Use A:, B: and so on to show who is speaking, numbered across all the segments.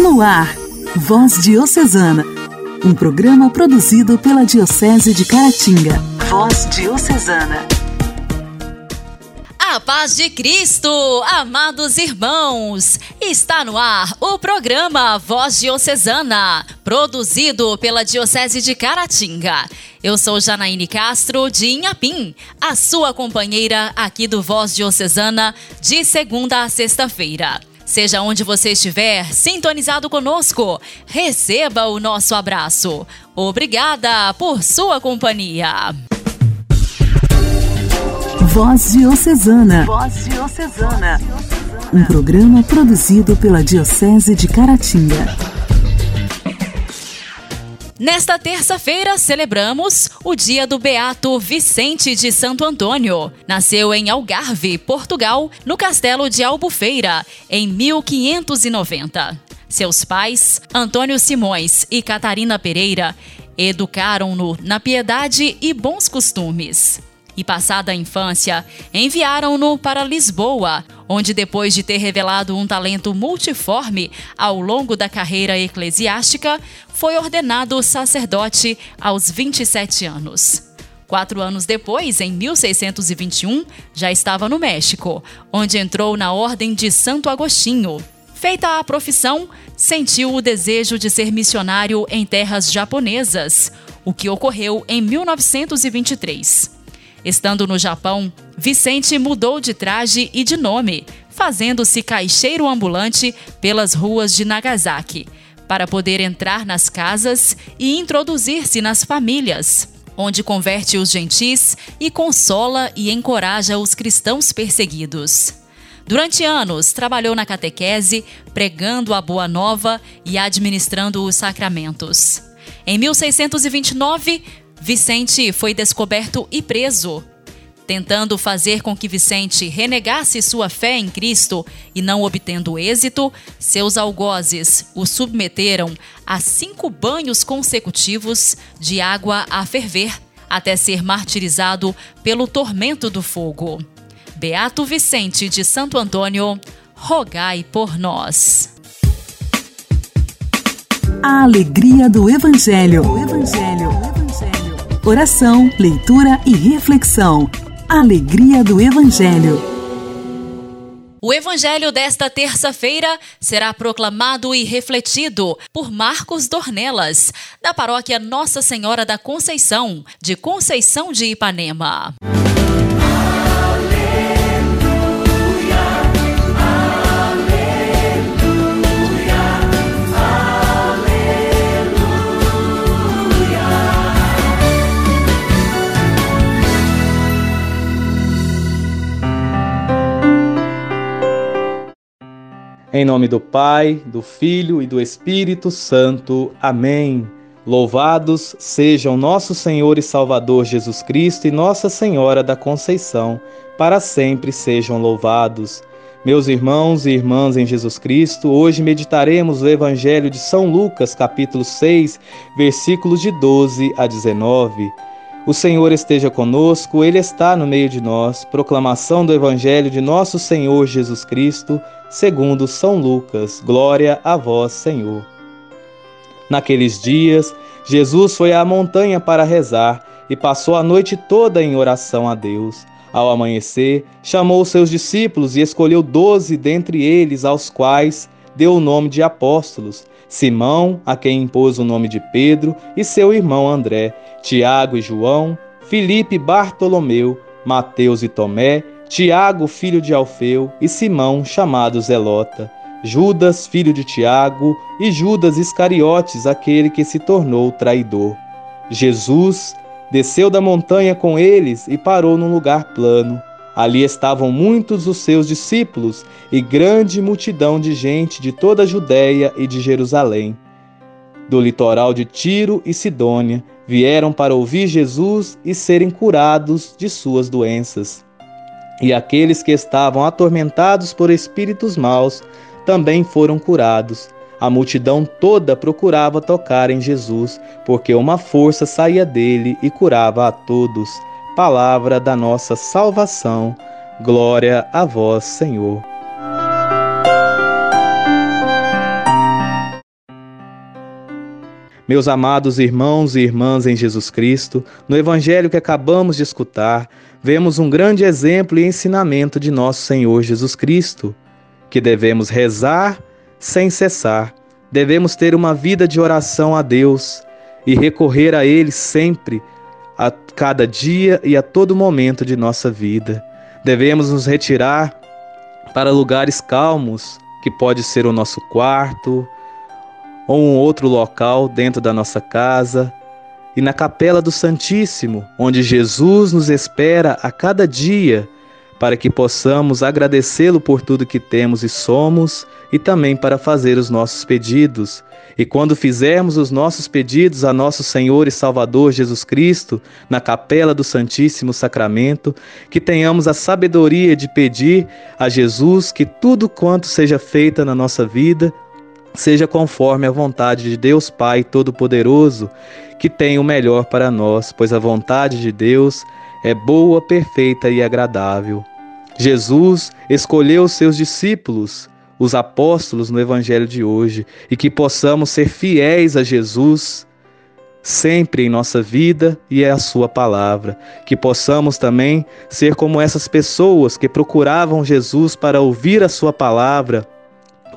A: No ar, Voz Diocesana, um programa produzido pela Diocese de Caratinga. Voz Diocesana.
B: A paz de Cristo, amados irmãos! Está no ar o programa Voz Diocesana, produzido pela Diocese de Caratinga. Eu sou Janaíne Castro, de Inhapim, a sua companheira aqui do Voz Diocesana, de segunda a sexta-feira. Seja onde você estiver, sintonizado conosco, receba o nosso abraço. Obrigada por sua companhia.
A: Voz Diocesana. Voz Diocesana. Um programa produzido pela Diocese de Caratinga.
B: Nesta terça-feira, celebramos o dia do Beato Vicente de Santo Antônio. Nasceu em Algarve, Portugal, no castelo de Albufeira, em 1590. Seus pais, Antônio Simões e Catarina Pereira, educaram-no na piedade e bons costumes e passada a infância, enviaram-no para Lisboa, onde, depois de ter revelado um talento multiforme ao longo da carreira eclesiástica, foi ordenado sacerdote aos 27 anos. Quatro anos depois, em 1621, já estava no México, onde entrou na Ordem de Santo Agostinho. Feita a profissão, sentiu o desejo de ser missionário em terras japonesas, o que ocorreu em 1923. Estando no Japão, Vicente mudou de traje e de nome, fazendo-se caixeiro ambulante pelas ruas de Nagasaki, para poder entrar nas casas e introduzir-se nas famílias, onde converte os gentis e consola e encoraja os cristãos perseguidos. Durante anos, trabalhou na catequese, pregando a Boa Nova e administrando os sacramentos. Em 1629, Vicente foi descoberto e preso. Tentando fazer com que Vicente renegasse sua fé em Cristo e não obtendo êxito, seus algozes o submeteram a cinco banhos consecutivos de água a ferver, até ser martirizado pelo tormento do fogo. Beato Vicente de Santo Antônio, rogai por nós.
A: A alegria do Evangelho. O Evangelho. O Evangelho. Oração, leitura e reflexão. Alegria do Evangelho.
B: O Evangelho desta terça-feira será proclamado e refletido por Marcos Dornelas, da paróquia Nossa Senhora da Conceição, de Conceição de Ipanema.
C: Em nome do Pai, do Filho e do Espírito Santo. Amém. Louvados sejam nosso Senhor e Salvador Jesus Cristo e Nossa Senhora da Conceição, para sempre sejam louvados. Meus irmãos e irmãs em Jesus Cristo, hoje meditaremos o Evangelho de São Lucas, capítulo 6, versículos de 12 a 19. O Senhor esteja conosco, Ele está no meio de nós. Proclamação do Evangelho de nosso Senhor Jesus Cristo segundo São Lucas. Glória a vós, Senhor. Naqueles dias, Jesus foi à montanha para rezar e passou a noite toda em oração a Deus. Ao amanhecer, chamou seus discípulos e escolheu doze dentre eles, aos quais deu o nome de apóstolos: Simão, a quem impôs o nome de Pedro, e seu irmão André, Tiago e João, Filipe Bartolomeu, Mateus e Tomé, Tiago, filho de Alfeu, e Simão, chamado Zelota, Judas, filho de Tiago, e Judas Iscariotes, aquele que se tornou traidor. Jesus desceu da montanha com eles e parou num lugar plano. Ali estavam muitos dos seus discípulos e grande multidão de gente de toda a Judéia e de Jerusalém. Do litoral de Tiro e Sidônia vieram para ouvir Jesus e serem curados de suas doenças. E aqueles que estavam atormentados por espíritos maus também foram curados. A multidão toda procurava tocar em Jesus, porque uma força saía dele e curava a todos. Palavra da nossa salvação. Glória a vós, Senhor. Meus amados irmãos e irmãs em Jesus Cristo, no Evangelho que acabamos de escutar, vemos um grande exemplo e ensinamento de nosso Senhor Jesus Cristo, que devemos rezar sem cessar, devemos ter uma vida de oração a Deus e recorrer a Ele sempre, a cada dia e a todo momento de nossa vida. Devemos nos retirar para lugares calmos, que pode ser o nosso quarto ou um outro local dentro da nossa casa, e na capela do Santíssimo, onde Jesus nos espera a cada dia para que possamos agradecê-lo por tudo que temos e somos e também para fazer os nossos pedidos. E quando fizermos os nossos pedidos a nosso Senhor e Salvador Jesus Cristo, na capela do Santíssimo Sacramento, que tenhamos a sabedoria de pedir a Jesus que tudo quanto seja feito na nossa vida seja conforme a vontade de Deus Pai Todo-Poderoso, que tem o melhor para nós, pois a vontade de Deus é boa, perfeita e agradável. Jesus escolheu seus discípulos, os apóstolos, no evangelho de hoje, e que possamos ser fiéis a Jesus sempre em nossa vida e é a sua palavra, que possamos também ser como essas pessoas que procuravam Jesus para ouvir a sua palavra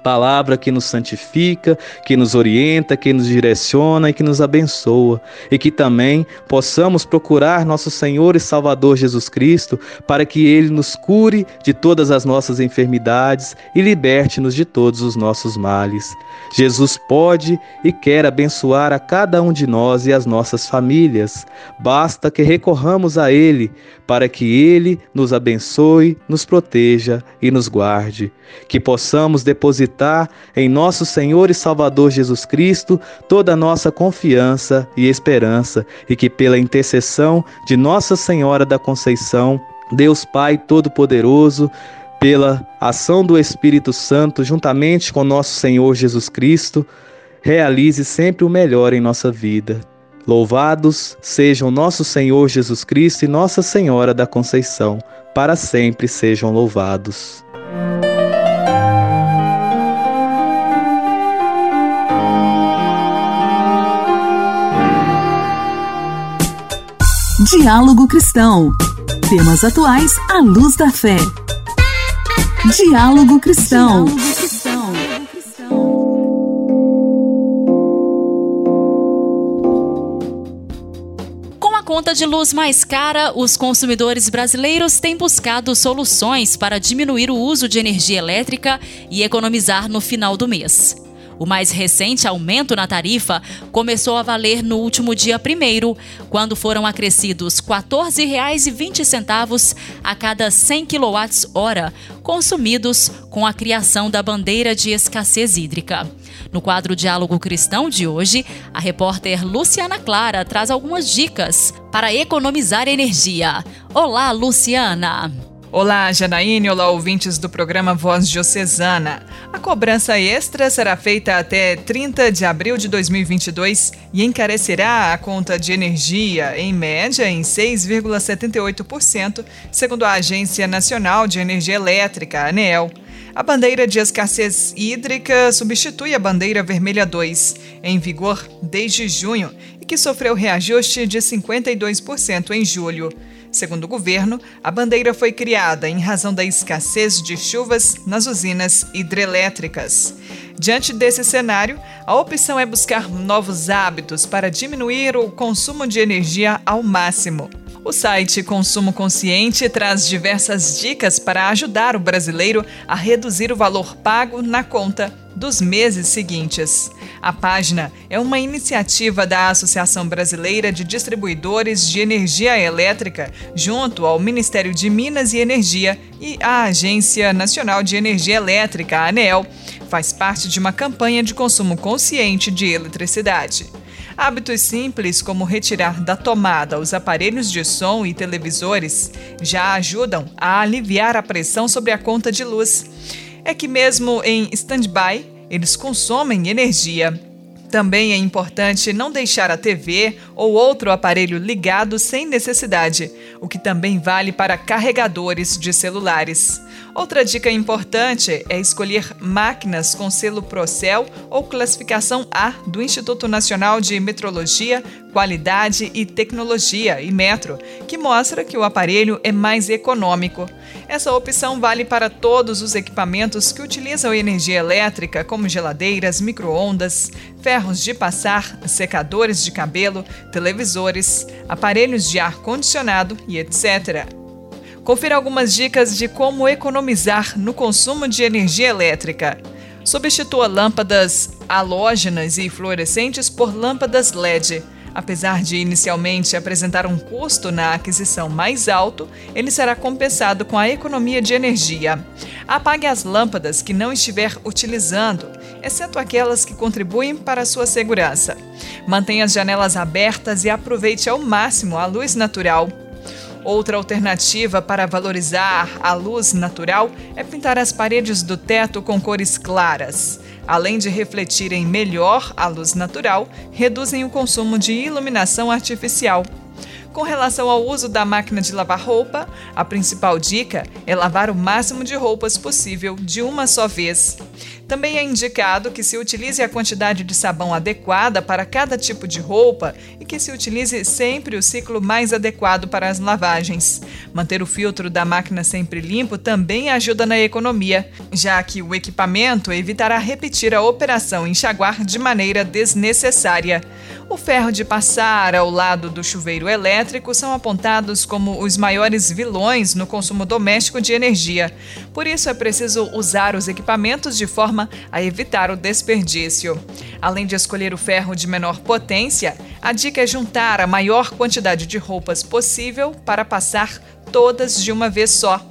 C: palavra que nos santifica, que nos orienta, que nos direciona e que nos abençoa, e que também possamos procurar nosso Senhor e Salvador Jesus Cristo para que ele nos cure de todas as nossas enfermidades e liberte-nos de todos os nossos males. Jesus pode e quer abençoar a cada um de nós e as nossas famílias. Basta que recorramos a ele para que ele nos abençoe, nos proteja e nos guarde. Que possamos depositar depositar em nosso Senhor e Salvador Jesus Cristo toda a nossa confiança e esperança, e que pela intercessão de Nossa Senhora da Conceição, Deus Pai Todo-Poderoso, pela ação do Espírito Santo, juntamente com nosso Senhor Jesus Cristo, realize sempre o melhor em nossa vida. Louvados sejam nosso Senhor Jesus Cristo e Nossa Senhora da Conceição, para sempre sejam louvados.
A: Diálogo Cristão. Temas atuais à luz da fé. Diálogo Cristão.
B: Com a conta de luz mais cara, os consumidores brasileiros têm buscado soluções para diminuir o uso de energia elétrica e economizar no final do mês. O mais recente aumento na tarifa começou a valer no último dia 1 quando foram acrescidos R$ 14,20 a cada 100 kWh consumidos com a criação da bandeira de escassez hídrica. No quadro Diálogo Cristão de hoje, a repórter Luciana Clara traz algumas dicas para economizar energia. Olá, Luciana!
D: Olá, Janaíne, olá, ouvintes do programa Voz Diocesana. A cobrança extra será feita até 30 de abril de 2022 e encarecerá a conta de energia, em média, em 6,78%, segundo a Agência Nacional de Energia Elétrica, ANEEL. A bandeira de escassez hídrica substitui a bandeira vermelha 2, em vigor desde junho, e que sofreu reajuste de 52% em julho. Segundo o governo, a bandeira foi criada em razão da escassez de chuvas nas usinas hidrelétricas. Diante desse cenário, a opção é buscar novos hábitos para diminuir o consumo de energia ao máximo. O site Consumo Consciente traz diversas dicas para ajudar o brasileiro a reduzir o valor pago na conta dos meses seguintes. A página é uma iniciativa da Associação Brasileira de Distribuidores de Energia Elétrica, junto ao Ministério de Minas e Energia e à Agência Nacional de Energia Elétrica, a ANEEL. Faz parte de uma campanha de consumo consciente de eletricidade. Hábitos simples, como retirar da tomada os aparelhos de som e televisores, já ajudam a aliviar a pressão sobre a conta de luz é que, mesmo em stand-by, eles consomem energia. Também é importante não deixar a TV ou outro aparelho ligado sem necessidade, o que também vale para carregadores de celulares. Outra dica importante é escolher máquinas com selo Procel ou classificação A do Instituto Nacional de Metrologia, Qualidade e Tecnologia, e Metro, que mostra que o aparelho é mais econômico. Essa opção vale para todos os equipamentos que utilizam energia elétrica, como geladeiras, micro-ondas, ferros de passar, secadores de cabelo, televisores, aparelhos de ar condicionado e etc. Confira algumas dicas de como economizar no consumo de energia elétrica. Substitua lâmpadas halógenas e fluorescentes por lâmpadas LED. Apesar de inicialmente apresentar um custo na aquisição mais alto, ele será compensado com a economia de energia. Apague as lâmpadas que não estiver utilizando, exceto aquelas que contribuem para a sua segurança. Mantenha as janelas abertas e aproveite ao máximo a luz natural. Outra alternativa para valorizar a luz natural é pintar as paredes do teto com cores claras. Além de refletirem melhor a luz natural, reduzem o consumo de iluminação artificial. Com relação ao uso da máquina de lavar roupa, a principal dica é lavar o máximo de roupas possível de uma só vez. Também é indicado que se utilize a quantidade de sabão adequada para cada tipo de roupa e que se utilize sempre o ciclo mais adequado para as lavagens. Manter o filtro da máquina sempre limpo também ajuda na economia, já que o equipamento evitará repetir a operação enxaguar de maneira desnecessária. O ferro de passar ao lado do chuveiro elétrico são apontados como os maiores vilões no consumo doméstico de energia. Por isso é preciso usar os equipamentos de forma a evitar o desperdício. Além de escolher o ferro de menor potência, a dica é juntar a maior quantidade de roupas possível para passar todas de uma vez só.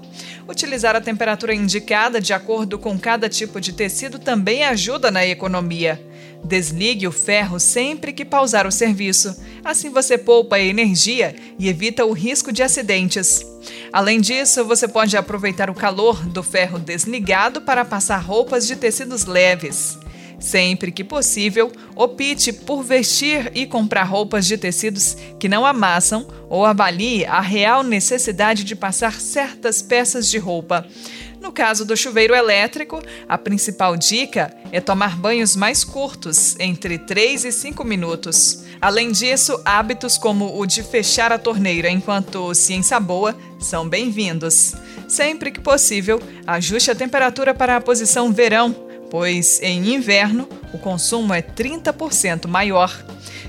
D: Utilizar a temperatura indicada de acordo com cada tipo de tecido também ajuda na economia. Desligue o ferro sempre que pausar o serviço. Assim você poupa energia e evita o risco de acidentes. Além disso, você pode aproveitar o calor do ferro desligado para passar roupas de tecidos leves. Sempre que possível, opte por vestir e comprar roupas de tecidos que não amassam ou avalie a real necessidade de passar certas peças de roupa. No caso do chuveiro elétrico, a principal dica é tomar banhos mais curtos, entre 3 e 5 minutos. Além disso, hábitos como o de fechar a torneira enquanto se ensaboa são bem-vindos. Sempre que possível, ajuste a temperatura para a posição verão, pois em inverno o consumo é 30% maior.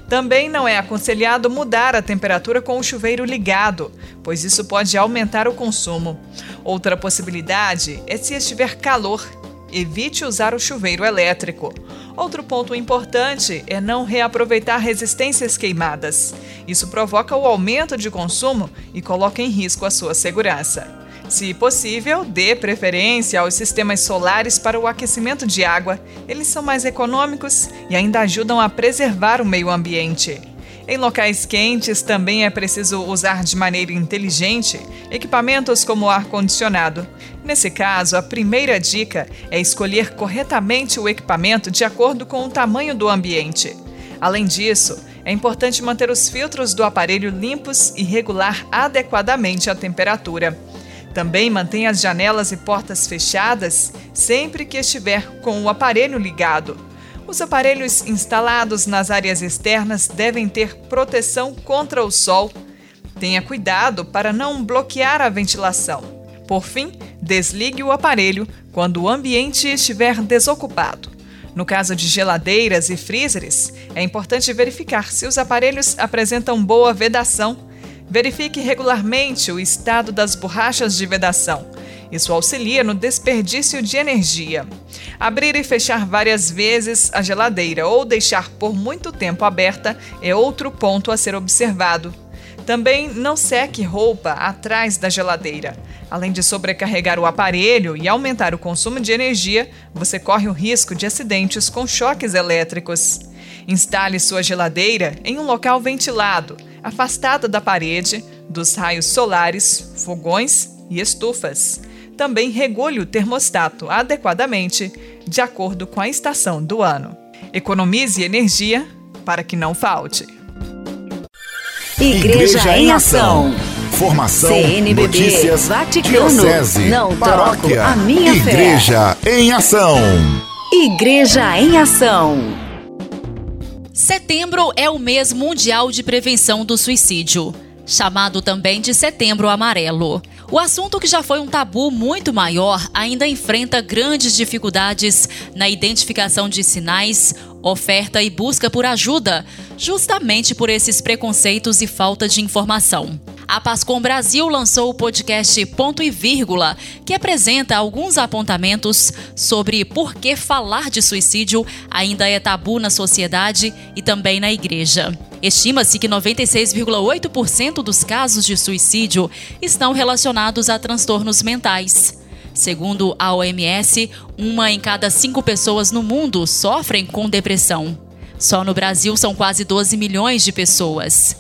D: Também não é aconselhado mudar a temperatura com o chuveiro ligado, pois isso pode aumentar o consumo. Outra possibilidade é se estiver calor. Evite usar o chuveiro elétrico. Outro ponto importante é não reaproveitar resistências queimadas. Isso provoca o aumento de consumo e coloca em risco a sua segurança. Se possível, dê preferência aos sistemas solares para o aquecimento de água. Eles são mais econômicos e ainda ajudam a preservar o meio ambiente. Em locais quentes também é preciso usar de maneira inteligente equipamentos como ar-condicionado. Nesse caso, a primeira dica é escolher corretamente o equipamento de acordo com o tamanho do ambiente. Além disso, é importante manter os filtros do aparelho limpos e regular adequadamente a temperatura. Também mantenha as janelas e portas fechadas sempre que estiver com o aparelho ligado. Os aparelhos instalados nas áreas externas devem ter proteção contra o sol. Tenha cuidado para não bloquear a ventilação. Por fim, desligue o aparelho quando o ambiente estiver desocupado. No caso de geladeiras e freezers, é importante verificar se os aparelhos apresentam boa vedação Verifique regularmente o estado das borrachas de vedação. Isso auxilia no desperdício de energia. Abrir e fechar várias vezes a geladeira ou deixar por muito tempo aberta é outro ponto a ser observado. Também não seque roupa atrás da geladeira. Além de sobrecarregar o aparelho e aumentar o consumo de energia, você corre o risco de acidentes com choques elétricos. Instale sua geladeira em um local ventilado afastada da parede, dos raios solares, fogões e estufas. Também regule o termostato adequadamente, de acordo com a estação do ano. Economize energia para que não falte.
A: Igreja, Igreja em Ação.
E: Informação,
A: CNBB,
E: notícias,
A: Vaticano,
E: diocese,
A: não
E: paróquia,
A: troco a minha
E: Igreja
A: fé.
E: em ação.
A: Igreja em Ação.
B: Setembro é o mês mundial de prevenção do suicídio, chamado também de Setembro Amarelo. O assunto, que já foi um tabu muito maior, ainda enfrenta grandes dificuldades na identificação de sinais, oferta e busca por ajuda, justamente por esses preconceitos e falta de informação. A Pascom Brasil lançou o podcast Ponto e Vírgula, que apresenta alguns apontamentos sobre por que falar de suicídio ainda é tabu na sociedade e também na igreja. Estima-se que 96,8% dos casos de suicídio estão relacionados a transtornos mentais. Segundo a OMS, uma em cada cinco pessoas no mundo sofrem com depressão. Só no Brasil são quase 12 milhões de pessoas.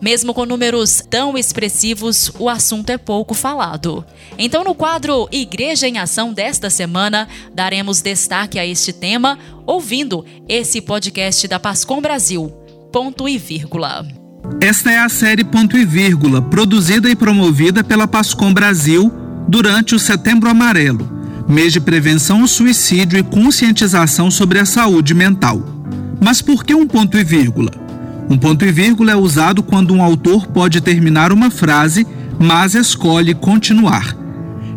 B: Mesmo com números tão expressivos, o assunto é pouco falado. Então, no quadro Igreja em Ação desta semana, daremos destaque a este tema, ouvindo esse podcast da Pascom Brasil. Ponto e vírgula.
F: Esta é a série Ponto e Vírgula, produzida e promovida pela Pascom Brasil durante o Setembro Amarelo, mês de prevenção ao suicídio e conscientização sobre a saúde mental. Mas por que um ponto e vírgula? Um ponto e vírgula é usado quando um autor pode terminar uma frase, mas escolhe continuar.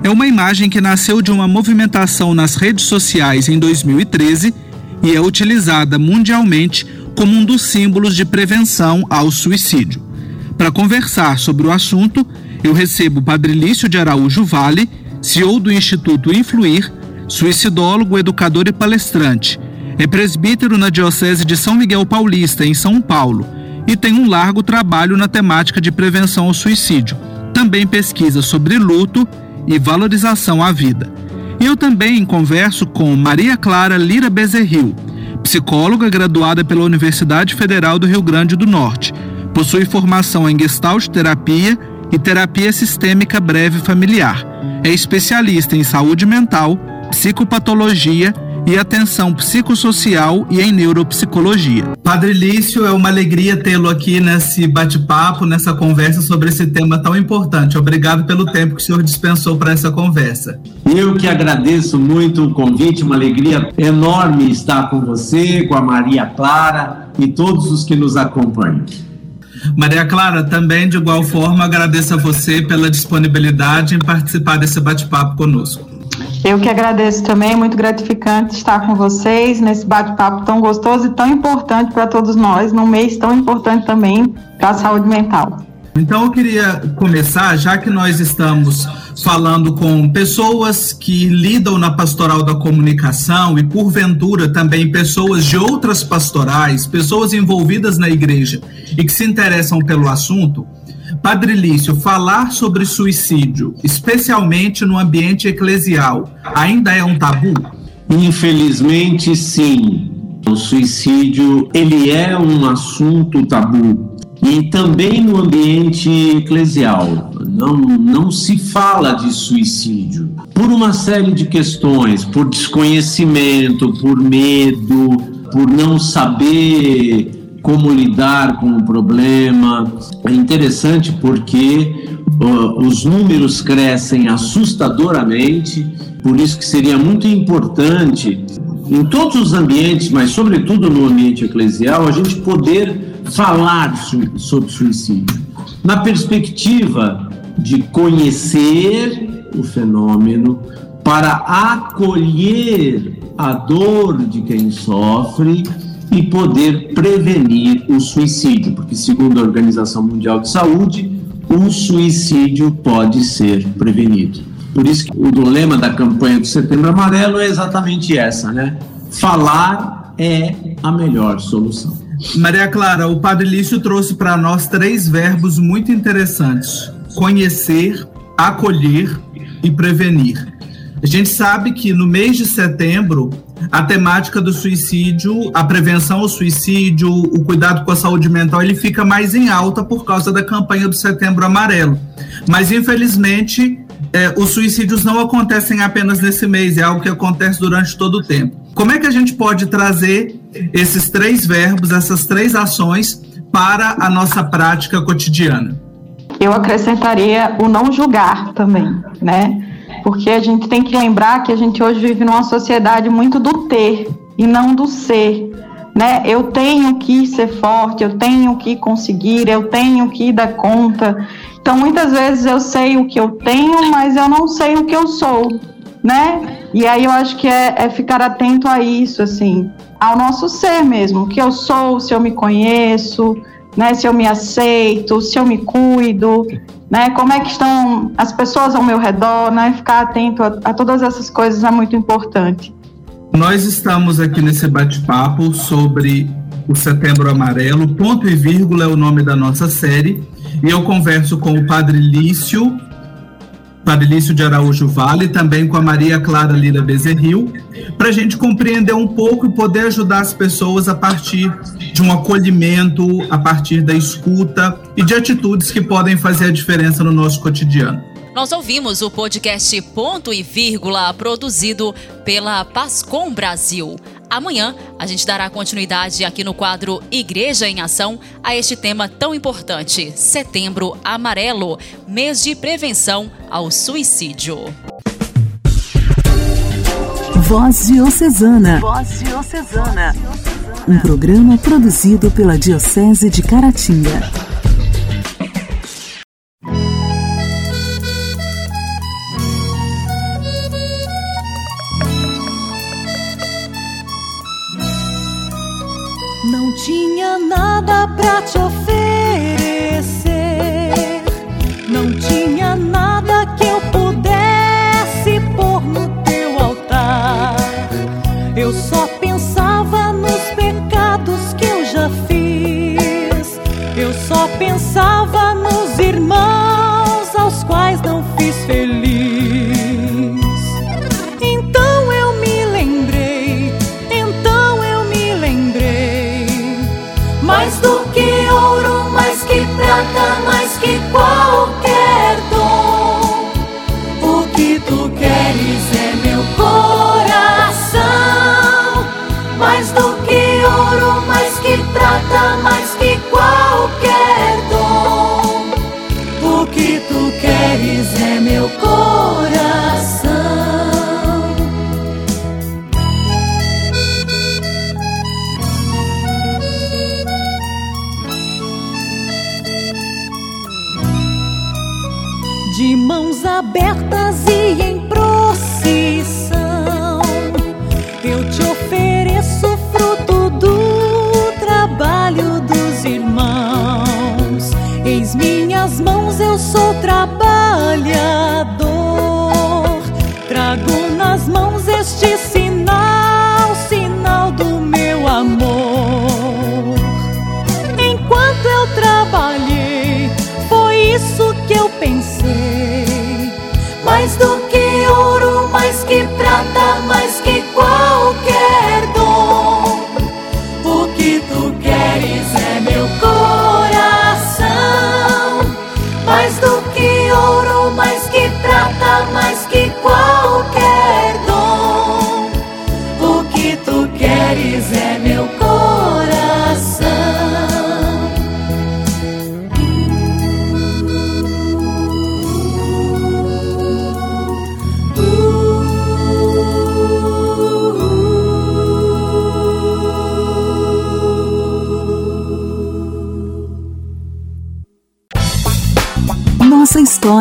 F: É uma imagem que nasceu de uma movimentação nas redes sociais em 2013 e é utilizada mundialmente como um dos símbolos de prevenção ao suicídio. Para conversar sobre o assunto, eu recebo o Padre Lício de Araújo Vale, CEO do Instituto Influir, suicidólogo, educador e palestrante. É presbítero na Diocese de São Miguel Paulista, em São Paulo, e tem um largo trabalho na temática de prevenção ao suicídio. Também pesquisa sobre luto e valorização à vida. Eu também converso com Maria Clara Lira Bezerril, psicóloga graduada pela Universidade Federal do Rio Grande do Norte. Possui formação em Gestalt Terapia e Terapia Sistêmica Breve Familiar. É especialista em saúde mental, psicopatologia e atenção psicossocial e em neuropsicologia. Padre Lício, é uma alegria tê-lo aqui nesse bate-papo, nessa conversa sobre esse tema tão importante. Obrigado pelo tempo que o senhor dispensou para essa conversa.
G: Eu que agradeço muito o convite, uma alegria enorme estar com você, com a Maria Clara e todos os que nos acompanham.
F: Maria Clara, também de igual forma agradeço a você pela disponibilidade em participar desse bate-papo conosco.
H: Eu que agradeço também, é muito gratificante estar com vocês nesse bate-papo tão gostoso e tão importante para todos nós, num mês tão importante também para a saúde mental.
F: Então eu queria começar, já que nós estamos falando com pessoas que lidam na pastoral da comunicação e porventura também pessoas de outras pastorais, pessoas envolvidas na igreja e que se interessam pelo assunto, Padre Lício, falar sobre suicídio, especialmente no ambiente eclesial, ainda é um tabu?
G: Infelizmente, sim. O suicídio, ele é um assunto tabu. E também no ambiente eclesial, não, não se fala de suicídio. Por uma série de questões, por desconhecimento, por medo, por não saber como lidar com o problema. É interessante porque uh, os números crescem assustadoramente, por isso que seria muito importante em todos os ambientes, mas sobretudo no ambiente eclesial, a gente poder falar sobre suicídio na perspectiva de conhecer o fenômeno para acolher a dor de quem sofre e poder prevenir o suicídio, porque segundo a Organização Mundial de Saúde, o suicídio pode ser prevenido. Por isso que o lema da campanha do Setembro Amarelo é exatamente essa, né? Falar é a melhor solução.
F: Maria Clara, o Padre Lício trouxe para nós três verbos muito interessantes: conhecer, acolher e prevenir. A gente sabe que no mês de setembro, a temática do suicídio, a prevenção ao suicídio, o cuidado com a saúde mental, ele fica mais em alta por causa da campanha do Setembro Amarelo. Mas, infelizmente, é, os suicídios não acontecem apenas nesse mês, é algo que acontece durante todo o tempo. Como é que a gente pode trazer esses três verbos, essas três ações para a nossa prática cotidiana?
H: eu acrescentaria o não julgar também, né? Porque a gente tem que lembrar que a gente hoje vive numa sociedade muito do ter e não do ser, né? Eu tenho que ser forte, eu tenho que conseguir, eu tenho que dar conta. Então, muitas vezes eu sei o que eu tenho, mas eu não sei o que eu sou, né? E aí eu acho que é, é ficar atento a isso, assim, ao nosso ser mesmo, o que eu sou, se eu me conheço, né? Se eu me aceito, se eu me cuido, né? Como é que estão as pessoas ao meu redor, né? Ficar atento a, a todas essas coisas é muito importante.
F: Nós estamos aqui nesse bate-papo sobre o Setembro Amarelo, ponto e vírgula é o nome da nossa série, e eu converso com o Padre Lício, Padrício de Araújo Vale, também com a Maria Clara Lira Bezerril, para a gente compreender um pouco e poder ajudar as pessoas a partir de um acolhimento, a partir da escuta e de atitudes que podem fazer a diferença no nosso cotidiano.
B: Nós ouvimos o podcast Ponto e Vírgula, produzido pela Pascom Brasil. Amanhã a gente dará continuidade aqui no quadro Igreja em Ação a este tema tão importante: Setembro Amarelo, mês de prevenção ao suicídio.
I: Voz Diocesana. Voz Diocesana. Um programa produzido pela Diocese de Caratinga. such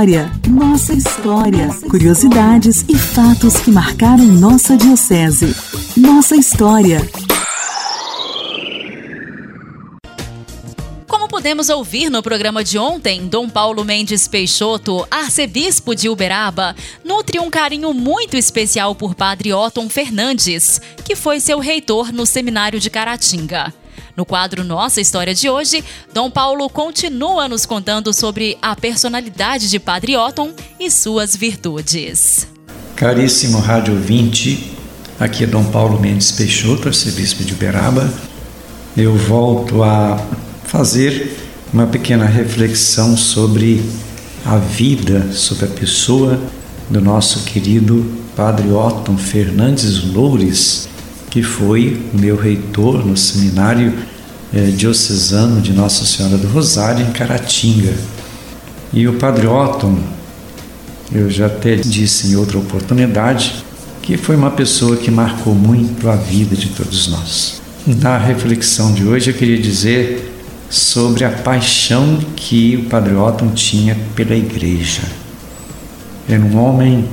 I: história, nossa história, curiosidades e fatos que marcaram nossa diocese. Nossa história.
B: Como pudemos ouvir no programa de ontem, Dom Paulo Mendes Peixoto, arcebispo de Uberaba, nutre um carinho muito especial por Padre Otton Fernandes, que foi seu reitor no seminário de Caratinga. No quadro Nossa História de hoje, Dom Paulo continua nos contando sobre a personalidade de Padre Otton e suas virtudes.
J: Caríssimo rádio ouvinte, aqui é Dom Paulo Mendes Peixoto, arcebispo de Uberaba. Eu volto a fazer uma pequena reflexão sobre a vida, sobre a pessoa do nosso querido Padre Otton Fernandes Loures, que foi o meu reitor no seminário eh, diocesano de Nossa Senhora do Rosário, em Caratinga. E o Padre Otton, eu já até disse em outra oportunidade, que foi uma pessoa que marcou muito a vida de todos nós. Na reflexão de hoje eu queria dizer sobre a paixão que o Padre Otton tinha pela igreja. Era um homem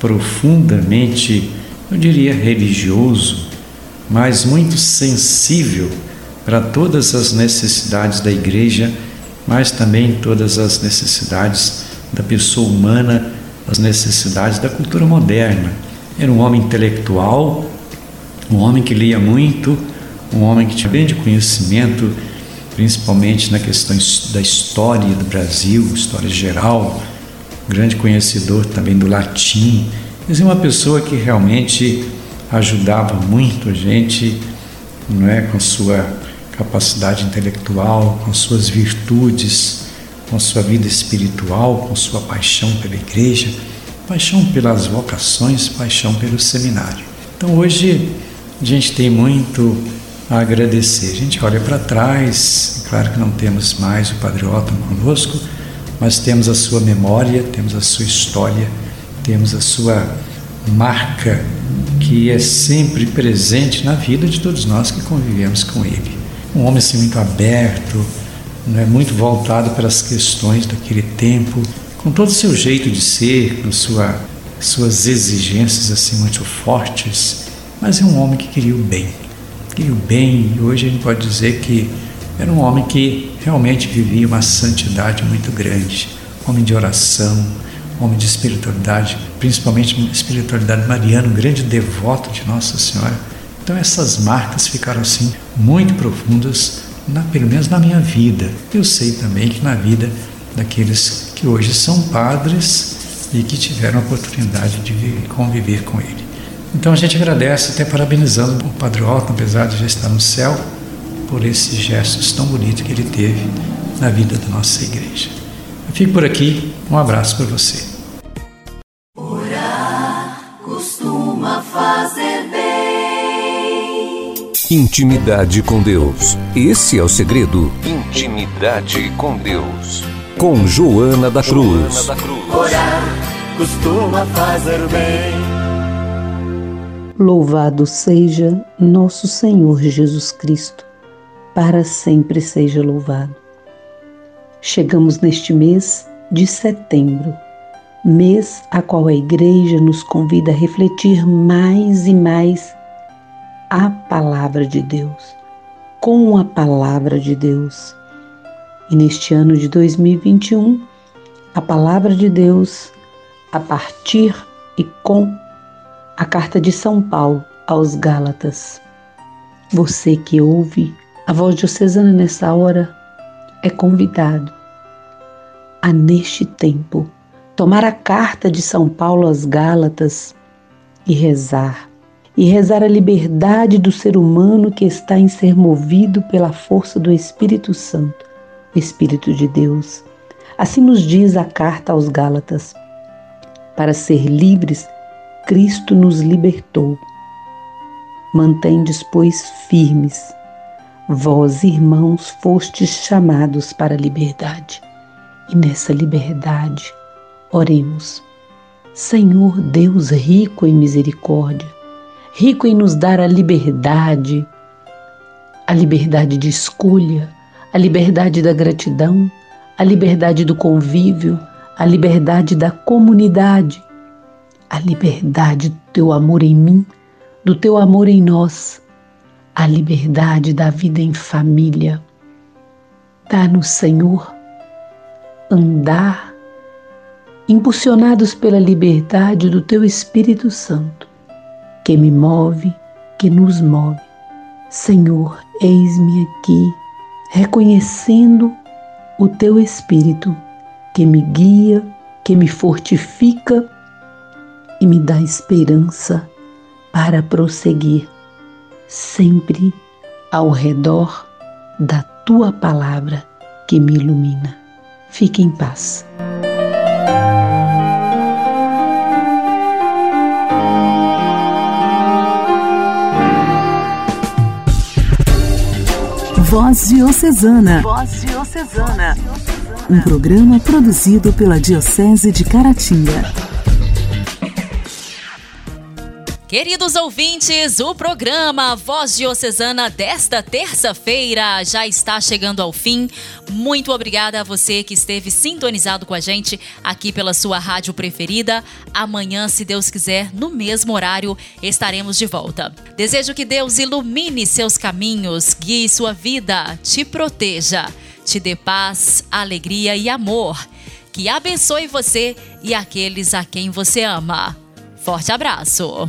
J: profundamente, eu diria, religioso, mas muito sensível para todas as necessidades da igreja, mas também todas as necessidades da pessoa humana, as necessidades da cultura moderna. Era um homem intelectual, um homem que lia muito, um homem que tinha grande conhecimento, principalmente na questão da história do Brasil, história geral, grande conhecedor também do latim. Mas é uma pessoa que realmente ajudava muito a gente, não é, com sua capacidade intelectual, com suas virtudes, com sua vida espiritual, com sua paixão pela igreja, paixão pelas vocações, paixão pelo seminário. Então hoje a gente tem muito a agradecer. A gente olha para trás, claro que não temos mais o Padre Otton conosco, mas temos a sua memória, temos a sua história, temos a sua marca que é sempre presente na vida de todos nós que convivemos com ele. Um homem assim muito aberto, né, muito voltado para as questões daquele tempo, com todo o seu jeito de ser, com sua, suas exigências assim muito fortes, mas é um homem que queria o bem. Queria o bem e hoje a gente pode dizer que era um homem que realmente vivia uma santidade muito grande, homem de oração, homem de espiritualidade, principalmente espiritualidade mariana, um grande devoto de Nossa Senhora. Então essas marcas ficaram assim muito profundas, na, pelo menos na minha vida. Eu sei também que na vida daqueles que hoje são padres e que tiveram a oportunidade de conviver com ele. Então a gente agradece, até parabenizando o Padre Otto, apesar de já estar no céu, por esses gestos tão bonitos que ele teve na vida da nossa igreja. Eu fico por aqui, um abraço para você.
I: Orar costuma fazer bem.
K: Intimidade com Deus. Esse é o segredo. Intimidade com Deus. Com Joana da Cruz. Joana da Cruz.
I: Orar costuma fazer bem.
L: Louvado seja nosso Senhor Jesus Cristo, para sempre seja louvado. Chegamos neste mês de setembro, mês a qual a Igreja nos convida a refletir mais e mais a Palavra de Deus, com a Palavra de Deus. E neste ano de 2021, a Palavra de Deus, a partir e com a carta de São Paulo aos Gálatas. Você que ouve a voz diocesana nessa hora é convidado a, neste tempo, tomar a carta de São Paulo aos Gálatas e rezar. E rezar a liberdade do ser humano que está em ser movido pela força do Espírito Santo, Espírito de Deus. Assim nos diz a carta aos Gálatas. Para ser livres, Cristo nos libertou. Mantendes, pois, firmes. Vós, irmãos, fostes chamados para a liberdade. E nessa liberdade, oremos. Senhor Deus rico em misericórdia, rico em nos dar a liberdade, a liberdade de escolha, a liberdade da gratidão, a liberdade do convívio, a liberdade da comunidade, a liberdade do teu amor em mim, do teu amor em nós, a liberdade da vida em família. Dá-nos, Senhor, andar impulsionados pela liberdade do teu Espírito Santo, que me move, que nos move. Senhor, eis-me aqui, reconhecendo o teu Espírito que me guia, que me fortifica e me dá esperança para prosseguir sempre ao redor da tua palavra que me ilumina. Fique em paz.
A: Voz Diocesana. Voz Diocesana. um programa produzido pela Diocese de Caratinga.
B: Queridos ouvintes, o programa Voz Diocesana desta terça-feira já está chegando ao fim. Muito obrigada a você que esteve sintonizado com a gente aqui pela sua rádio preferida. Amanhã, se Deus quiser, no mesmo horário, estaremos de volta. Desejo que Deus ilumine seus caminhos, guie sua vida, te proteja, te dê paz, alegria e amor. Que abençoe você e aqueles a quem você ama. Forte abraço!